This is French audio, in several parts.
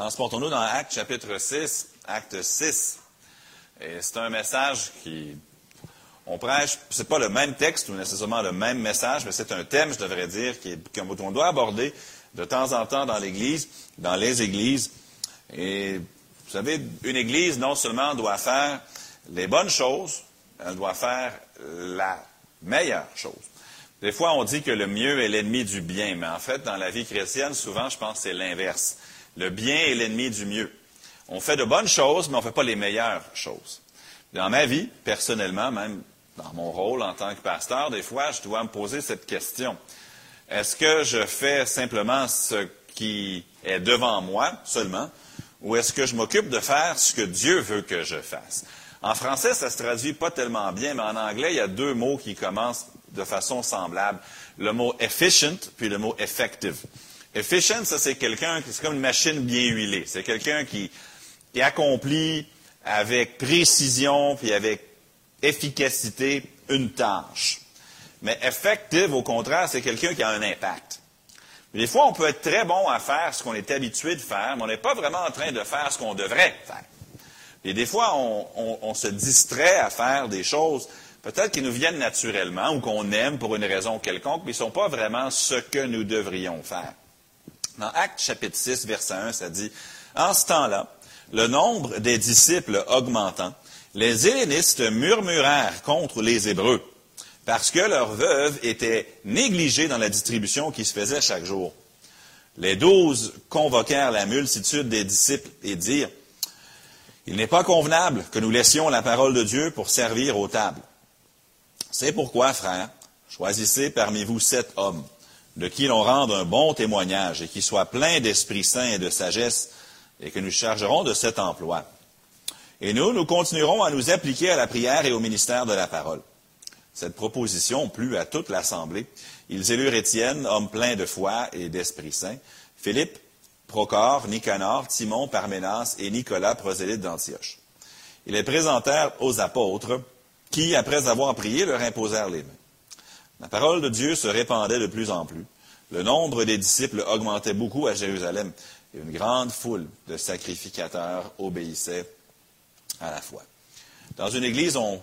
Transportons-nous dans Acte chapitre 6, Acte 6. Et c'est un message qui, on prêche, c'est pas le même texte ou nécessairement le même message, mais c'est un thème, je devrais dire, qu'on doit aborder de temps en temps dans l'Église, dans les Églises. Et vous savez, une Église non seulement doit faire les bonnes choses, elle doit faire la meilleure chose. Des fois, on dit que le mieux est l'ennemi du bien, mais en fait, dans la vie chrétienne, souvent, je pense que c'est l'inverse. Le bien est l'ennemi du mieux. On fait de bonnes choses, mais on ne fait pas les meilleures choses. Dans ma vie, personnellement, même dans mon rôle en tant que pasteur, des fois, je dois me poser cette question. Est-ce que je fais simplement ce qui est devant moi seulement, ou est-ce que je m'occupe de faire ce que Dieu veut que je fasse? En français, ça se traduit pas tellement bien, mais en anglais, il y a deux mots qui commencent de façon semblable. Le mot efficient, puis le mot effective. Efficient, ça c'est quelqu'un, c'est comme une machine bien huilée. C'est quelqu'un qui, qui accomplit avec précision, puis avec efficacité une tâche. Mais effective, au contraire, c'est quelqu'un qui a un impact. Des fois, on peut être très bon à faire ce qu'on est habitué de faire, mais on n'est pas vraiment en train de faire ce qu'on devrait faire. Et des fois, on, se distrait à faire des choses peut-être qui nous viennent naturellement ou qu'on aime pour une raison quelconque, mais qui ne sont pas vraiment ce que nous devrions faire. Dans Acte chapitre 6, verset 1, ça dit, En ce temps-là, le nombre des disciples augmentant, les Hellénistes murmurèrent contre les Hébreux, parce que leurs veuves étaient négligées dans la distribution qui se faisait chaque jour. Les douze convoquèrent la multitude des disciples et dirent, il n'est pas convenable que nous laissions la parole de Dieu pour servir aux tables. C'est pourquoi, frères, choisissez parmi vous sept hommes, de qui l'on rende un bon témoignage et qui soient pleins d'Esprit Saint et de sagesse, et que nous chargerons de cet emploi. Et nous, nous continuerons à nous appliquer à la prière et au ministère de la parole. Cette proposition plut à toute l'Assemblée. Ils élurent Étienne, homme plein de foi et d'Esprit Saint, Philippe, Procor, Nicanor, Timon, Parménas et Nicolas, prosélyte d'Antioche. Ils les présentèrent aux apôtres, qui, après avoir prié, leur imposèrent les mains. La parole de Dieu se répandait de plus en plus. Le nombre des disciples augmentait beaucoup à Jérusalem, et une grande foule de sacrificateurs obéissait à la foi. Dans une église, on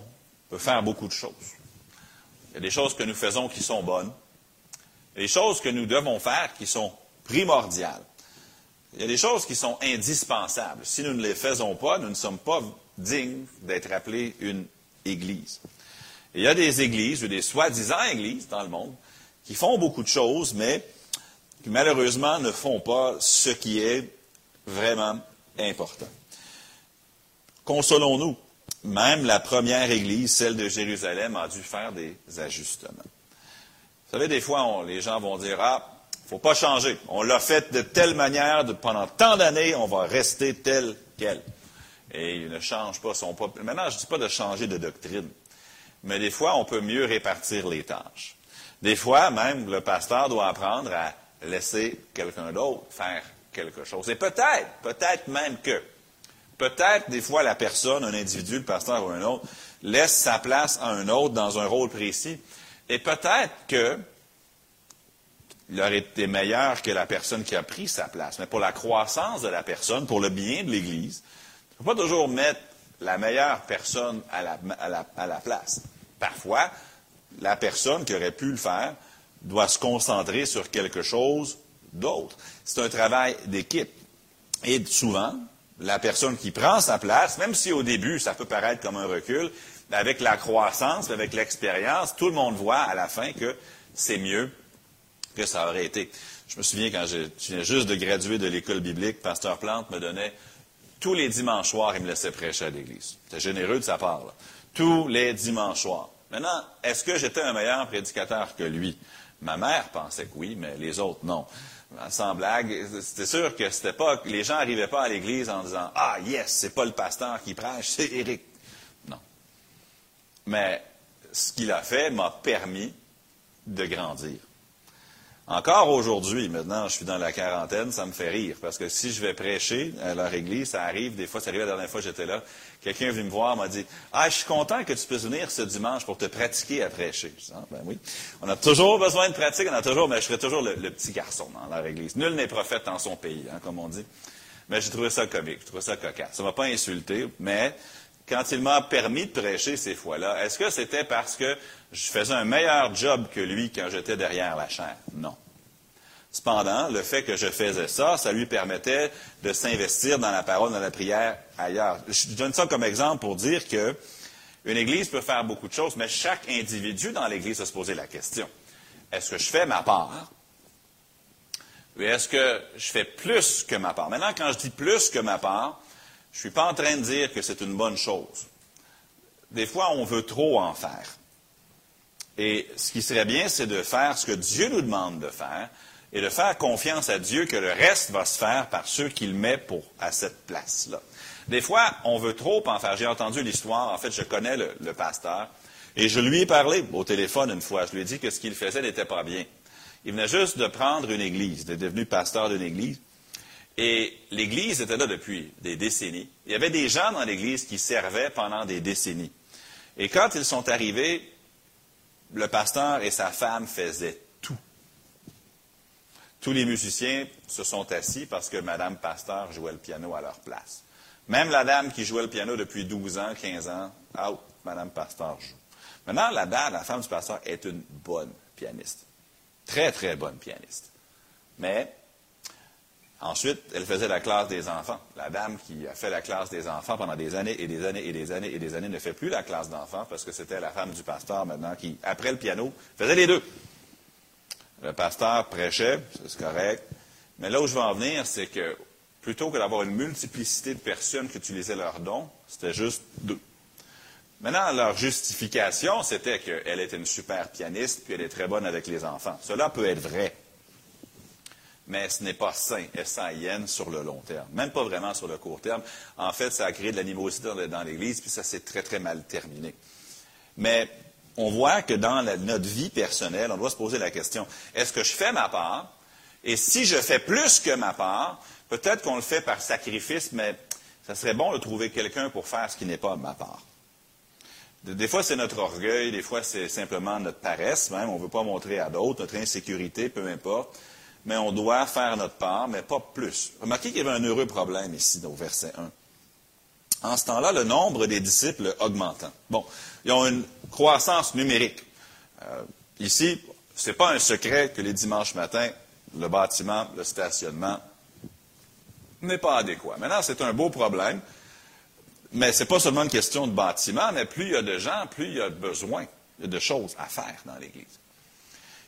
peut faire beaucoup de choses. Il y a des choses que nous faisons qui sont bonnes, et des choses que nous devons faire qui sont primordiales. Il y a des choses qui sont indispensables. Si nous ne les faisons pas, nous ne sommes pas dignes d'être appelés une église. Il y a des églises, ou des soi-disant églises dans le monde, qui font beaucoup de choses, mais qui malheureusement ne font pas ce qui est vraiment important. Consolons-nous. Même la première église, celle de Jérusalem, a dû faire des ajustements. Vous savez, des fois, les gens vont dire, ah, faut pas changer. On l'a fait de telle manière pendant tant d'années, on va rester tel quel. Et il ne change pas son pas. Maintenant, je ne dis pas de changer de doctrine, mais des fois, on peut mieux répartir les tâches. Des fois, même, le pasteur doit apprendre à laisser quelqu'un d'autre faire quelque chose. Et peut-être, peut-être même que, peut-être des fois, la personne, un individu, le pasteur ou un autre, laisse sa place à un autre dans un rôle précis. Et peut-être que il aurait été meilleur que la personne qui a pris sa place. Mais pour la croissance de la personne, pour le bien de l'Église, il ne faut pas toujours mettre la meilleure personne à la, à, la, place. Parfois, la personne qui aurait pu le faire doit se concentrer sur quelque chose d'autre. C'est un travail d'équipe. Et souvent, la personne qui prend sa place, même si au début ça peut paraître comme un recul, avec la croissance, avec l'expérience, tout le monde voit à la fin que c'est mieux que ça aurait été. Je me souviens quand je, viens juste de graduer de l'école biblique, Pasteur Plante me donnait tous les dimanches soirs, il me laissait prêcher à l'église. C'était généreux de sa part. Tous les dimanches soirs. Maintenant, est-ce que j'étais un meilleur prédicateur que lui? Ma mère pensait que oui, mais les autres, non. Sans blague, c'était sûr que c'était pas, les gens n'arrivaient pas à l'église en disant, ah, yes, c'est pas le pasteur qui prêche, c'est Éric. Non. Mais ce qu'il a fait m'a permis de grandir. Encore aujourd'hui, maintenant, je suis dans la quarantaine, ça me fait rire, parce que si je vais prêcher à leur église, ça arrive, des fois, ça arrive la dernière fois que j'étais là, quelqu'un est venu me voir, m'a dit, ah, je suis content que tu puisses venir ce dimanche pour te pratiquer à prêcher. Ah, ben oui. On a toujours besoin de pratique, on a toujours, mais je serai toujours le, petit garçon dans leur église. Nul n'est prophète dans son pays, hein, comme on dit. Mais j'ai trouvé ça comique, j'ai trouvé ça cocasse. Ça m'a pas insulté, mais quand il m'a permis de prêcher ces fois-là, est-ce que c'était parce que je faisais un meilleur job que lui quand j'étais derrière la chair? Non. Cependant, le fait que je faisais ça, ça lui permettait de s'investir dans la parole, dans la prière ailleurs. Je donne ça comme exemple pour dire que une Église peut faire beaucoup de choses, mais chaque individu dans l'Église va se poser la question. Est-ce que je fais ma part? Ou est-ce que je fais plus que ma part? Maintenant, quand je dis plus que ma part, je ne suis pas en train de dire que c'est une bonne chose. Des fois, on veut trop en faire. Et ce qui serait bien, c'est de faire ce que Dieu nous demande de faire et de faire confiance à Dieu que le reste va se faire par ceux qu'il met à cette place-là. Des fois, on veut trop en faire. J'ai entendu l'histoire, en fait, je connais le, pasteur, et je lui ai parlé au téléphone une fois. Je lui ai dit que ce qu'il faisait n'était pas bien. Il venait juste de prendre une église, d'être devenu pasteur d'une église. Et l'Église était là depuis des décennies. Il y avait des gens dans l'Église qui servaient pendant des décennies. Et quand ils sont arrivés, le pasteur et sa femme faisaient tout. Tous les musiciens se sont assis parce que Madame Pasteur jouait le piano à leur place. Même la dame qui jouait le piano depuis 12 ans, 15 ans, out, Madame Pasteur joue. Maintenant, la dame, la femme du pasteur, est une bonne pianiste. Très, très bonne pianiste. Mais Ensuite, elle faisait la classe des enfants. La dame qui a fait la classe des enfants pendant des années et des années et des années et des années ne fait plus la classe d'enfants parce que c'était la femme du pasteur maintenant qui, après le piano, faisait les deux. Le pasteur prêchait, c'est correct. Mais là où je veux en venir, c'est que plutôt que d'avoir une multiplicité de personnes qui utilisaient leurs dons, c'était juste deux. Maintenant, leur justification, c'était qu'elle était une super pianiste, puis elle est très bonne avec les enfants. Cela peut être vrai mais ce n'est pas sain, S-A-I-N, sur le long terme. Même pas vraiment sur le court terme. En fait, ça a créé de l'animosité dans l'Église, puis ça s'est très, très mal terminé. Mais on voit que dans notre vie personnelle, on doit se poser la question, est-ce que je fais ma part? Et si je fais plus que ma part, peut-être qu'on le fait par sacrifice, mais ça serait bon de trouver quelqu'un pour faire ce qui n'est pas ma part. Des fois, c'est notre orgueil, des fois, c'est simplement notre paresse, même. On ne veut pas montrer à d'autres, notre insécurité, peu importe mais on doit faire notre part, mais pas plus. Remarquez qu'il y avait un heureux problème ici, au verset 1. En ce temps-là, le nombre des disciples augmentant. Bon, ils ont une croissance numérique. Euh, ici, ce n'est pas un secret que les dimanches matins, le bâtiment, le stationnement n'est pas adéquat. Maintenant, c'est un beau problème, mais ce n'est pas seulement une question de bâtiment, mais plus il y a de gens, plus il y a besoin, il y a de choses à faire dans l'Église.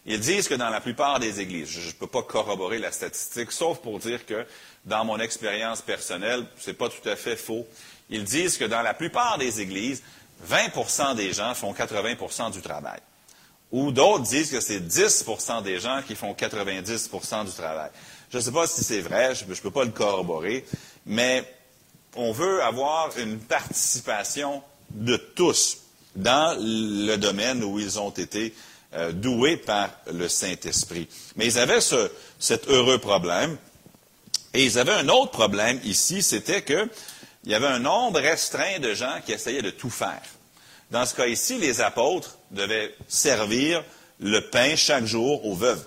Ils disent que dans la plupart des églises, je ne peux pas corroborer la statistique, sauf pour dire que dans mon expérience personnelle, ce n'est pas tout à fait faux. Ils disent que dans la plupart des églises, 20% des gens font 80% du travail. Ou d'autres disent que c'est 10% des gens qui font 90% du travail. Je ne sais pas si c'est vrai, je ne peux pas le corroborer, mais on veut avoir une participation de tous dans le domaine où ils ont été euh, doués par le Saint-Esprit. Mais ils avaient ce, cet heureux problème. Et ils avaient un autre problème ici, c'était qu'il y avait un nombre restreint de gens qui essayaient de tout faire. Dans ce cas ici, les apôtres devaient servir le pain chaque jour aux veuves.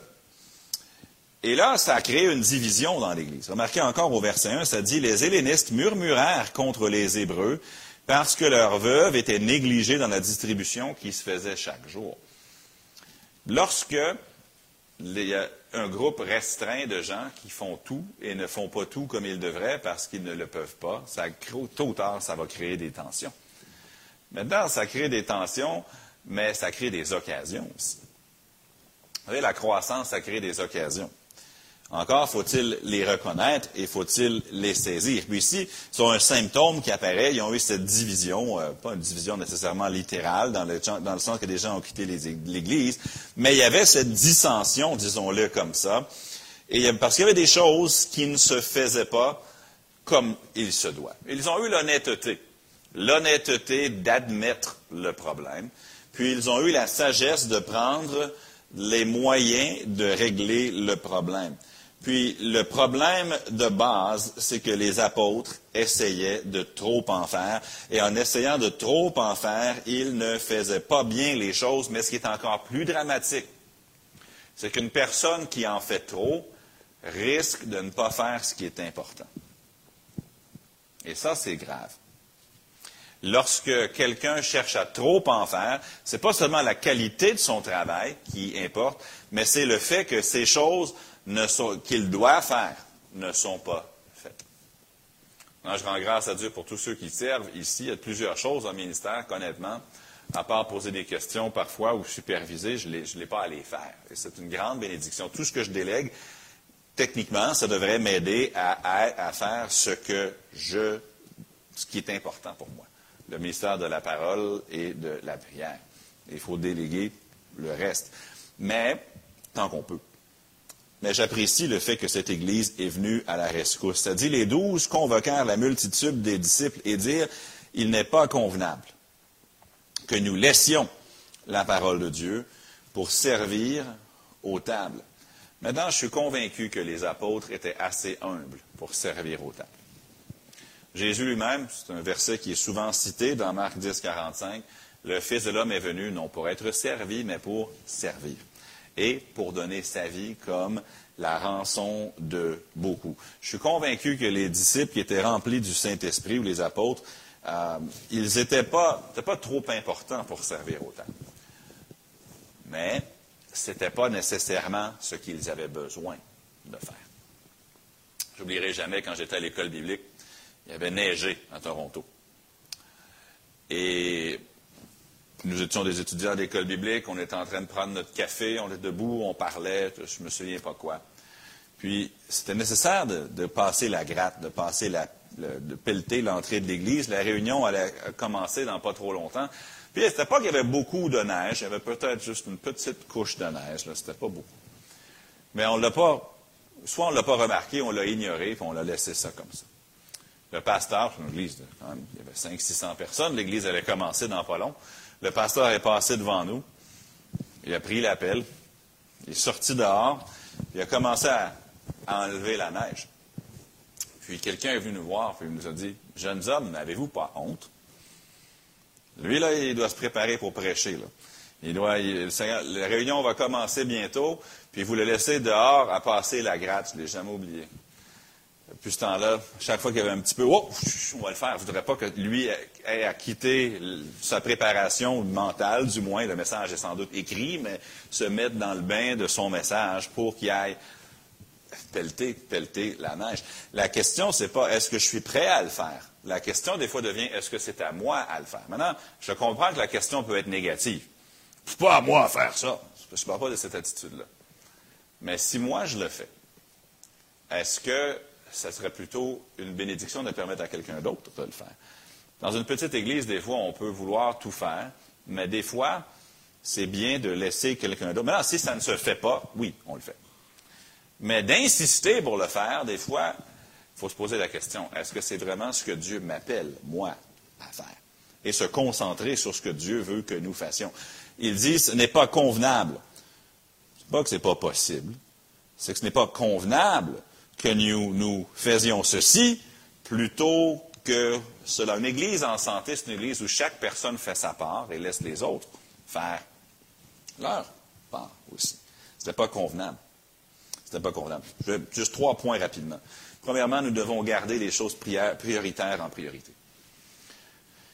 Et là, ça a créé une division dans l'Église. Remarquez encore au verset 1, ça dit, les Hellénistes murmurèrent contre les Hébreux parce que leurs veuves étaient négligées dans la distribution qui se faisait chaque jour. Lorsque il y a un groupe restreint de gens qui font tout et ne font pas tout comme ils devraient parce qu'ils ne le peuvent pas, tôt ou tard, ça va créer des tensions. Maintenant, ça crée des tensions, mais ça crée des occasions aussi. Vous voyez, la croissance, ça crée des occasions. Encore faut-il les reconnaître et faut-il les saisir. Puis ici, c'est un symptôme qui apparaît. Ils ont eu cette division, euh, pas une division nécessairement littérale, dans le, dans le sens que des gens ont quitté l'Église, mais il y avait cette dissension, disons-le comme ça, et parce qu'il y avait des choses qui ne se faisaient pas comme il se doit. Ils ont eu l'honnêteté, l'honnêteté d'admettre le problème, puis ils ont eu la sagesse de prendre les moyens de régler le problème. Puis le problème de base, c'est que les apôtres essayaient de trop en faire. Et en essayant de trop en faire, ils ne faisaient pas bien les choses. Mais ce qui est encore plus dramatique, c'est qu'une personne qui en fait trop risque de ne pas faire ce qui est important. Et ça, c'est grave. Lorsque quelqu'un cherche à trop en faire, c'est pas seulement la qualité de son travail qui importe, mais c'est le fait que ces choses qu'il doit faire ne sont pas faites. je rends grâce à Dieu pour tous ceux qui servent ici. Il y a plusieurs choses au ministère, honnêtement, à part poser des questions parfois ou superviser, je ne l'ai pas à les faire. Et c'est une grande bénédiction. Tout ce que je délègue, techniquement, ça devrait m'aider à, à, faire ce que je, ce qui est important pour moi le ministère de la parole et de la prière. Il faut déléguer le reste. Mais, tant qu'on peut. Mais j'apprécie le fait que cette Église est venue à la rescousse. C'est-à-dire, les douze convoquèrent la multitude des disciples et dirent, il n'est pas convenable que nous laissions la parole de Dieu pour servir aux tables. Maintenant, je suis convaincu que les apôtres étaient assez humbles pour servir aux tables. Jésus lui-même, c'est un verset qui est souvent cité dans Marc 10, 45, le Fils de l'homme est venu non pour être servi, mais pour servir. Et pour donner sa vie comme la rançon de beaucoup. Je suis convaincu que les disciples qui étaient remplis du Saint-Esprit ou les apôtres, euh, ils n'étaient pas, trop importants pour servir autant. Mais ce n'était pas nécessairement ce qu'ils avaient besoin de faire. J'oublierai jamais quand j'étais à l'école biblique, il y avait neigé à Toronto. Et nous étions des étudiants d'école biblique, on était en train de prendre notre café, on était debout, on parlait, je me souviens pas quoi. Puis c'était nécessaire de, passer la gratte, de passer la, de pelleter l'entrée de l'église. La réunion allait commencer dans pas trop longtemps. Puis c'était pas qu'il y avait beaucoup de neige, il y avait peut-être juste une petite couche de neige, là, c'était pas beaucoup. Mais on l'a pas, soit on l'a pas remarqué, on l'a ignoré, puis on l'a laissé ça comme ça. Le pasteur, une église, il y avait 500-600 personnes, l'église allait commencer dans pas long. Le pasteur est passé devant nous, il a pris l'appel, il est sorti dehors, il a commencé à, enlever la neige. Puis quelqu'un est venu nous voir, puis il nous a dit Jeunes hommes, n'avez-vous pas honte Lui, là, il doit se préparer pour prêcher. La réunion va commencer bientôt, puis vous le laissez dehors à passer la gratte, je ne l'ai jamais oublié. Puis ce temps-là, chaque fois qu'il y avait un petit peu, oh, on va le faire. Je voudrais pas que lui ait à quitter sa préparation mentale, du moins, le message est sans doute écrit, mais se mettre dans le bain de son message pour qu'il aille pelleter, pelleter la neige. La question, c'est pas est-ce que je suis prêt à le faire? La question, des fois, devient est-ce que c'est à moi à le faire? Maintenant, je comprends que la question peut être négative. C'est pas à moi à faire ça. Je ne parle pas de cette attitude-là. Mais si moi je le fais, est-ce que ça serait plutôt une bénédiction de permettre à quelqu'un d'autre de le faire. Dans une petite église, des fois, on peut vouloir tout faire, mais des fois, c'est bien de laisser quelqu'un d'autre. Maintenant, si ça ne se fait pas, oui, on le fait. Mais d'insister pour le faire, des fois, il faut se poser la question, est-ce que c'est vraiment ce que Dieu m'appelle, moi, à faire? Et se concentrer sur ce que Dieu veut que nous fassions. Il dit, ce n'est pas convenable. n'est pas que ce n'est pas possible, c'est que ce n'est pas convenable que nous, faisions ceci plutôt que cela. Une église en santé, c'est une église où chaque personne fait sa part et laisse les autres faire leur part aussi. Ce n'était pas convenable. Ce pas convenable. juste trois points rapidement. Premièrement, nous devons garder les choses prioritaires en priorité.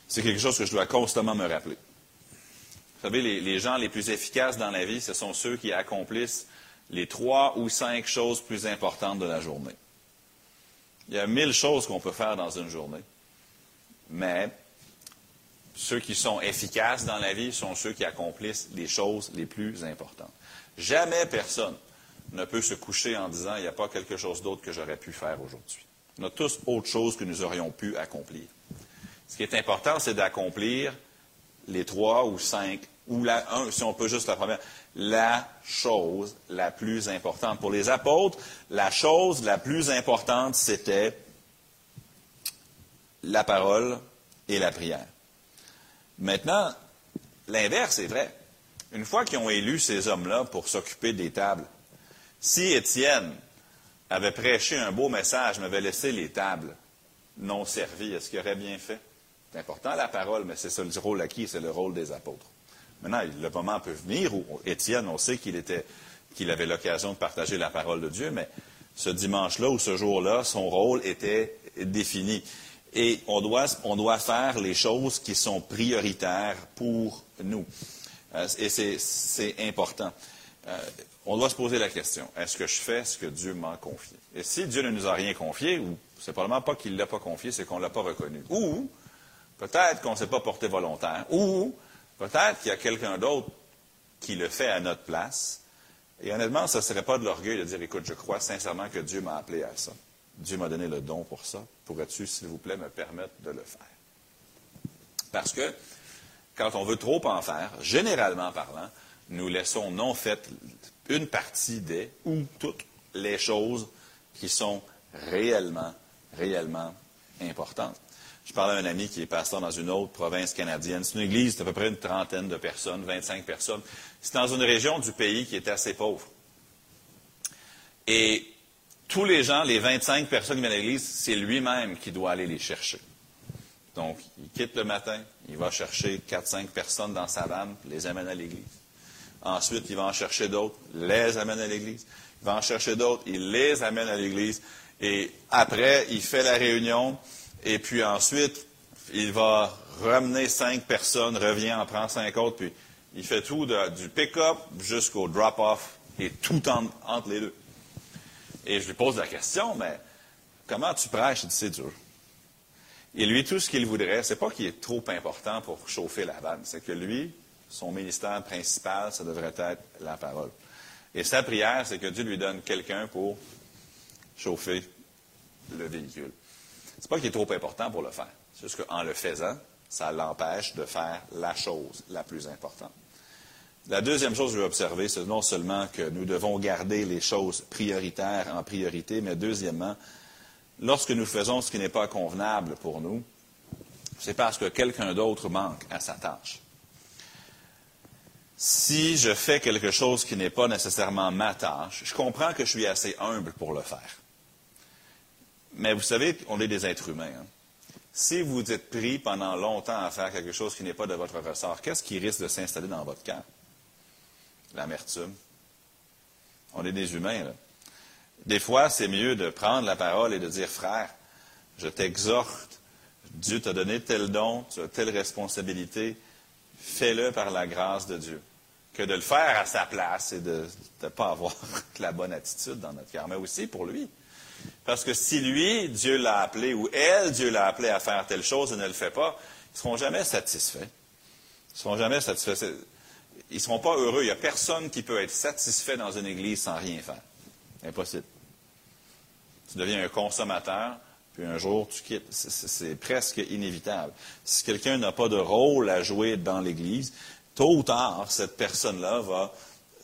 C'est quelque chose que je dois constamment me rappeler. Vous savez, les gens les plus efficaces dans la vie, ce sont ceux qui accomplissent les trois ou cinq choses plus importantes de la journée. Il y a mille choses qu'on peut faire dans une journée, mais ceux qui sont efficaces dans la vie sont ceux qui accomplissent les choses les plus importantes. Jamais personne ne peut se coucher en disant il n'y a pas quelque chose d'autre que j'aurais pu faire aujourd'hui. On a tous autre chose que nous aurions pu accomplir. Ce qui est important, c'est d'accomplir les trois ou cinq, ou la, un, si on peut juste la première, la chose la plus importante. Pour les apôtres, la chose la plus importante, c'était la parole et la prière. Maintenant, l'inverse est vrai. Une fois qu'ils ont élu ces hommes-là pour s'occuper des tables, si Étienne avait prêché un beau message, m'avait laissé les tables non servies, est-ce qu'il aurait bien fait? C'est important la parole, mais c'est ça le rôle acquis, c'est le rôle des apôtres. Maintenant, le moment peut venir où Étienne, on sait qu'il était, qu'il avait l'occasion de partager la parole de Dieu, mais ce dimanche-là ou ce jour-là, son rôle était défini. Et on doit, on doit faire les choses qui sont prioritaires pour nous. Euh, et c'est important. Euh, on doit se poser la question, est-ce que je fais ce que Dieu m'a confié? Et si Dieu ne nous a rien confié, ou c'est probablement pas qu'il ne l'a pas confié, c'est qu'on ne l'a pas reconnu. Ou peut-être qu'on ne s'est pas porté volontaire. Ou peut-être qu'il y a quelqu'un d'autre qui le fait à notre place. Et honnêtement, ce ne serait pas de l'orgueil de dire, écoute, je crois sincèrement que Dieu m'a appelé à ça. Dieu m'a donné le don pour ça. Pourrais-tu, s'il vous plaît, me permettre de le faire? Parce que quand on veut trop en faire, généralement parlant, nous laissons non faites une partie des ou toutes les choses qui sont réellement, réellement importantes. Je parlais à un ami qui est pasteur dans une autre province canadienne. C'est une église d'à peu près une trentaine de personnes, 25 personnes. C'est dans une région du pays qui est assez pauvre. Et tous les gens, les 25 personnes qui viennent à l'église, c'est lui-même qui doit aller les chercher. Donc, il quitte le matin, il va chercher 4-5 personnes dans sa vanne, les amène à l'église. Ensuite, il va en chercher d'autres, les amène à l'église. Il va en chercher d'autres, il les amène à l'église. Et après, il fait la réunion. Et puis ensuite, il va ramener cinq personnes, revient, en prend cinq autres, puis il fait tout du pick-up jusqu'au drop-off et tout entre les deux. Et je lui pose la question, mais comment tu prêches? Il dit, c'est dur. Et lui, tout ce qu'il voudrait, c'est pas qu'il est trop important pour chauffer la vanne, c'est que lui, son ministère principal, ça devrait être la parole. Et sa prière, c'est que Dieu lui donne quelqu'un pour chauffer le véhicule. C'est pas qu'il est trop important pour le faire. C'est juste qu'en le faisant, ça l'empêche de faire la chose la plus importante. La deuxième chose que je veux observer, c'est non seulement que nous devons garder les choses prioritaires en priorité, mais deuxièmement, lorsque nous faisons ce qui n'est pas convenable pour nous, c'est parce que quelqu'un d'autre manque à sa tâche si je fais quelque chose qui n'est pas nécessairement ma tâche, je comprends que je suis assez humble pour le faire. Mais vous savez, on est des êtres humains. Hein. Si vous êtes pris pendant longtemps à faire quelque chose qui n'est pas de votre ressort, qu'est-ce qui risque de s'installer dans votre cœur? L'amertume. On est des humains. Là. Des fois, c'est mieux de prendre la parole et de dire, frère, je t'exhorte, Dieu t'a donné tel don, tu as telle responsabilité, fais-le par la grâce de Dieu que de le faire à sa place et de ne pas avoir la bonne attitude dans notre cœur, mais aussi pour lui. Parce que si lui, Dieu l'a appelé, ou elle, Dieu l'a appelé à faire telle chose et ne le fait pas, ils ne seront jamais satisfaits. Ils ne seront jamais satisfaits. Ils ne seront pas heureux. Il n'y a personne qui peut être satisfait dans une église sans rien faire. Impossible. Tu deviens un consommateur, puis un jour tu quittes. C'est presque inévitable. Si quelqu'un n'a pas de rôle à jouer dans l'Église, tôt ou tard, cette personne-là va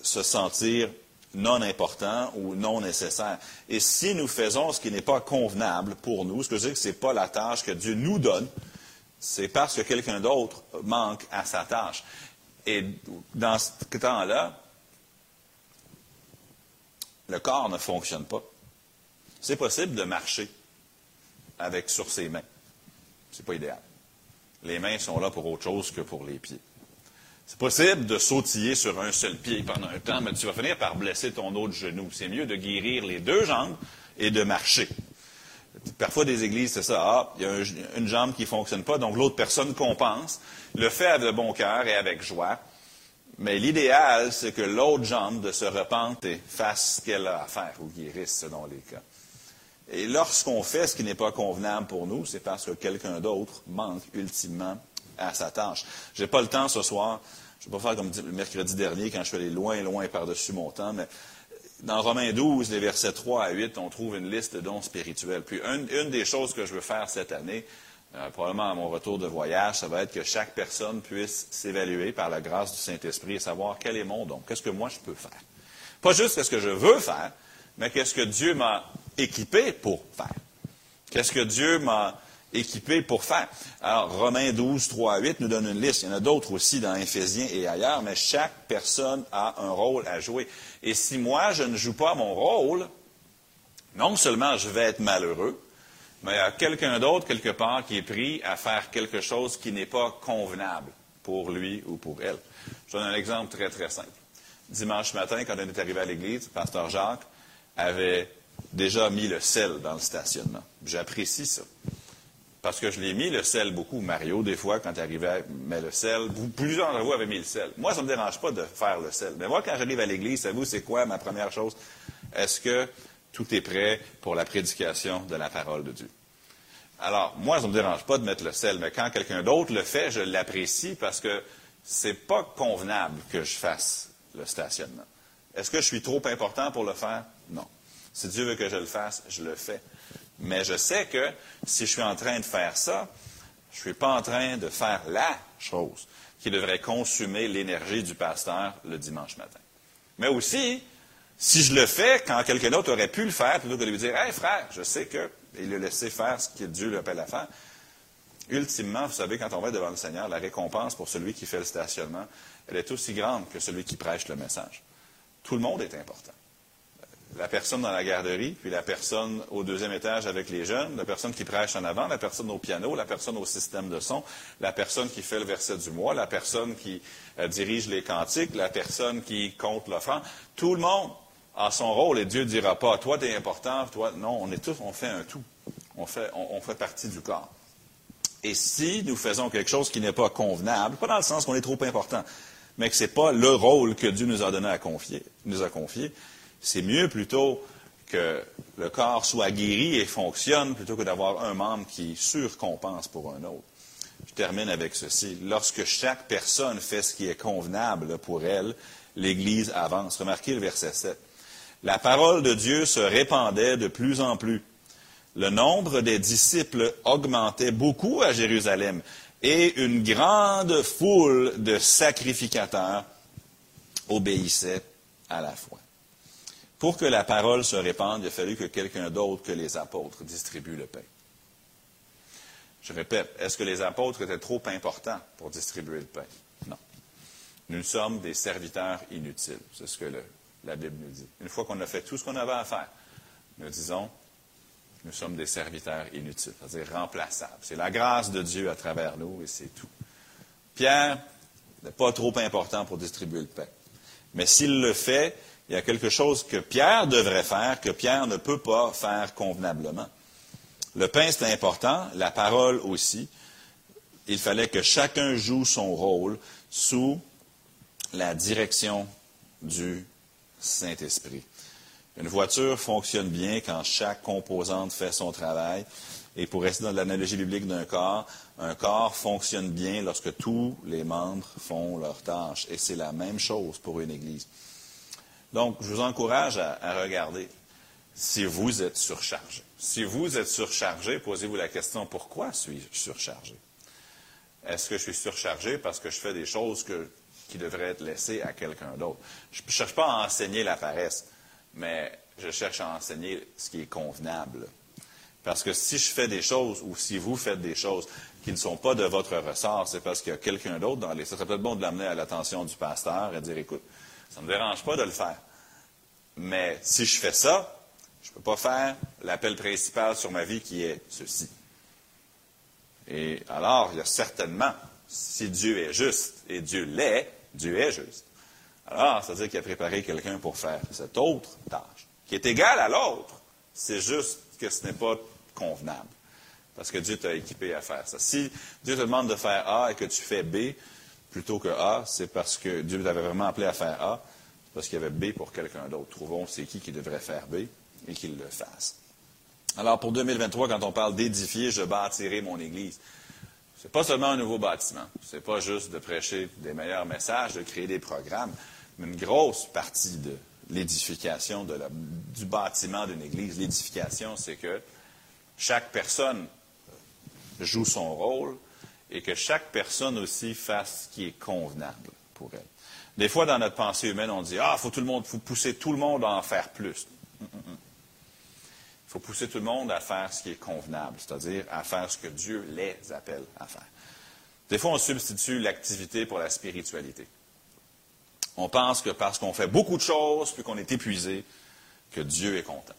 se sentir non important ou non nécessaire. Et si nous faisons ce qui n'est pas convenable pour nous, ce que je veux dire ce n'est pas la tâche que Dieu nous donne, c'est parce que quelqu'un d'autre manque à sa tâche. Et dans ce temps-là, le corps ne fonctionne pas. C'est possible de marcher avec sur ses mains. C'est pas idéal. Les mains sont là pour autre chose que pour les pieds. C'est possible de sautiller sur un seul pied pendant un temps, mais tu vas finir par blesser ton autre genou. C'est mieux de guérir les deux jambes et de marcher. Parfois, des églises, c'est ça. Ah, il y a une jambe qui ne fonctionne pas, donc l'autre personne compense, le fait avec bon cœur et avec joie. Mais l'idéal, c'est que l'autre jambe de se repente et fasse ce qu'elle a à faire ou guérisse selon les cas. Et lorsqu'on fait ce qui n'est pas convenable pour nous, c'est parce que quelqu'un d'autre manque ultimement à sa tâche. Je n'ai pas le temps ce soir. Je ne vais pas faire comme le mercredi dernier quand je suis allé loin, loin par-dessus mon temps, mais dans Romains 12, les versets 3 à 8, on trouve une liste de dons spirituels. Puis une, des choses que je veux faire cette année, euh, probablement à mon retour de voyage, ça va être que chaque personne puisse s'évaluer par la grâce du Saint-Esprit et savoir quel est mon don, qu'est-ce que moi je peux faire. Pas juste ce que je veux faire, mais qu'est-ce que Dieu m'a équipé pour faire. Qu'est-ce que Dieu m'a équipé pour faire. Alors, Romains 12, 3 à 8 nous donne une liste. Il y en a d'autres aussi dans Éphésiens et ailleurs, mais chaque personne a un rôle à jouer. Et si moi, je ne joue pas mon rôle, non seulement je vais être malheureux, mais il y a quelqu'un d'autre, quelque part, qui est pris à faire quelque chose qui n'est pas convenable pour lui ou pour elle. Je donne un exemple très, très simple. Dimanche matin, quand on est arrivé à l'église, pasteur Jacques avait déjà mis le sel dans le stationnement. J'apprécie ça. Parce que je l'ai mis le sel beaucoup. Mario, des fois, quand il arrivait, met le sel. Plusieurs d'entre vous avaient mis le sel. Moi, ça ne me dérange pas de faire le sel. Mais moi, quand j'arrive à l'église, savez-vous, c'est quoi ma première chose? Est-ce que tout est prêt pour la prédication de la parole de Dieu? Alors, moi, ça ne me dérange pas de mettre le sel, mais quand quelqu'un d'autre le fait, je l'apprécie parce que c'est pas convenable que je fasse le stationnement. Est-ce que je suis trop important pour le faire? Non. Si Dieu veut que je le fasse, je le fais. Mais je sais que si je suis en train de faire ça, je ne suis pas en train de faire la chose qui devrait consumer l'énergie du pasteur le dimanche matin. Mais aussi, si je le fais quand quelqu'un d'autre aurait pu le faire, plutôt que de lui dire Hey frère, je sais que, et le laisser faire ce que Dieu l'appelle à faire, ultimement, vous savez, quand on va devant le Seigneur, la récompense pour celui qui fait le stationnement, elle est aussi grande que celui qui prêche le message. Tout le monde est important la personne dans la garderie, puis la personne au deuxième étage avec les jeunes, la personne qui prêche en avant, la personne au piano, la personne au système de son, la personne qui fait le verset du mois, la personne qui euh, dirige les cantiques, la personne qui compte l'offrande. Tout le monde a son rôle et Dieu ne dira pas, toi tu es important, toi, non, on est tous, on fait un tout. On fait, on partie du corps. Et si nous faisons quelque chose qui n'est pas convenable, pas dans le sens qu'on est trop important, mais que ce n'est pas le rôle que Dieu nous a donné à confier, nous a confié, c'est mieux plutôt que le corps soit guéri et fonctionne plutôt que d'avoir un membre qui surcompense pour un autre. Je termine avec ceci. Lorsque chaque personne fait ce qui est convenable pour elle, l'Église avance. Remarquez le verset 7. La parole de Dieu se répandait de plus en plus. Le nombre des disciples augmentait beaucoup à Jérusalem et une grande foule de sacrificateurs obéissait à la foi. Pour que la parole se répande, il a fallu que quelqu'un d'autre que les apôtres distribue le pain. Je répète, est-ce que les apôtres étaient trop importants pour distribuer le pain? Non. Nous sommes des serviteurs inutiles. C'est ce que la Bible nous dit. Une fois qu'on a fait tout ce qu'on avait à faire, nous disons, nous sommes des serviteurs inutiles, c'est-à-dire remplaçables. C'est la grâce de Dieu à travers nous et c'est tout. Pierre n'est pas trop important pour distribuer le pain. Mais s'il le fait, il y a quelque chose que Pierre devrait faire, que Pierre ne peut pas faire convenablement. Le pain, c'est important, la parole aussi. Il fallait que chacun joue son rôle sous la direction du Saint-Esprit. Une voiture fonctionne bien quand chaque composante fait son travail. Et pour rester dans l'analogie biblique d'un corps, un corps fonctionne bien lorsque tous les membres font leur tâche. Et c'est la même chose pour une Église. Donc, je vous encourage à, regarder si vous êtes surchargé. Si vous êtes surchargé, posez-vous la question, pourquoi suis-je surchargé? Est-ce que je suis surchargé parce que je fais des choses qui devraient être laissées à quelqu'un d'autre? Je ne cherche pas à enseigner la paresse, mais je cherche à enseigner ce qui est convenable. Parce que si je fais des choses ou si vous faites des choses qui ne sont pas de votre ressort, c'est parce qu'il y a quelqu'un d'autre dans les... Ça serait peut-être bon de l'amener à l'attention du pasteur et de dire, écoute, ça ne me dérange pas de le faire. Mais si je fais ça, je ne peux pas faire l'appel principal sur ma vie qui est ceci. Et alors, il y a certainement, si Dieu est juste, et Dieu l'est, Dieu est juste. Alors, ça veut dire qu'il a préparé quelqu'un pour faire cette autre tâche, qui est égale à l'autre. C'est juste que ce n'est pas convenable. Parce que Dieu t'a équipé à faire ça. Si Dieu te demande de faire A et que tu fais B, plutôt que A, c'est parce que Dieu t'avait vraiment appelé à faire A, parce qu'il y avait B pour quelqu'un d'autre. Trouvons c'est qui qui devrait faire B et qu'il le fasse. Alors pour 2023, quand on parle d'édifier, je bâtirai mon Église. Ce n'est pas seulement un nouveau bâtiment. Ce n'est pas juste de prêcher des meilleurs messages, de créer des programmes, mais une grosse partie de l'édification du bâtiment d'une Église. L'édification, c'est que chaque personne joue son rôle, et que chaque personne aussi fasse ce qui est convenable pour elle. Des fois, dans notre pensée humaine, on dit Ah, faut tout le monde, faut pousser tout le monde à en faire plus. Il faut pousser tout le monde à faire ce qui est convenable, c'est-à-dire à faire ce que Dieu les appelle à faire. Des fois, on substitue l'activité pour la spiritualité. On pense que parce qu'on fait beaucoup de choses, puis qu'on est épuisé, que Dieu est content.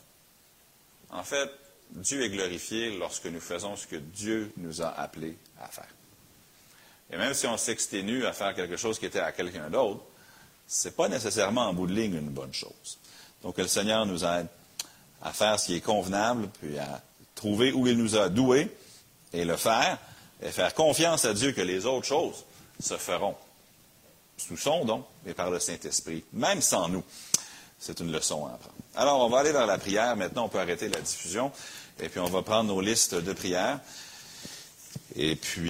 En fait, Dieu est glorifié lorsque nous faisons ce que Dieu nous a appelés à faire. Et même si on s'exténue à faire quelque chose qui était à quelqu'un d'autre, ce n'est pas nécessairement en bout de ligne une bonne chose. Donc, que le Seigneur nous aide à faire ce qui est convenable, puis à trouver où il nous a doués et le faire, et faire confiance à Dieu que les autres choses se feront. Sous son don et par le Saint-Esprit, même sans nous. C'est une leçon à apprendre. Alors, on va aller vers la prière. Maintenant, on peut arrêter la diffusion. Et puis, on va prendre nos listes de prières. Et puis.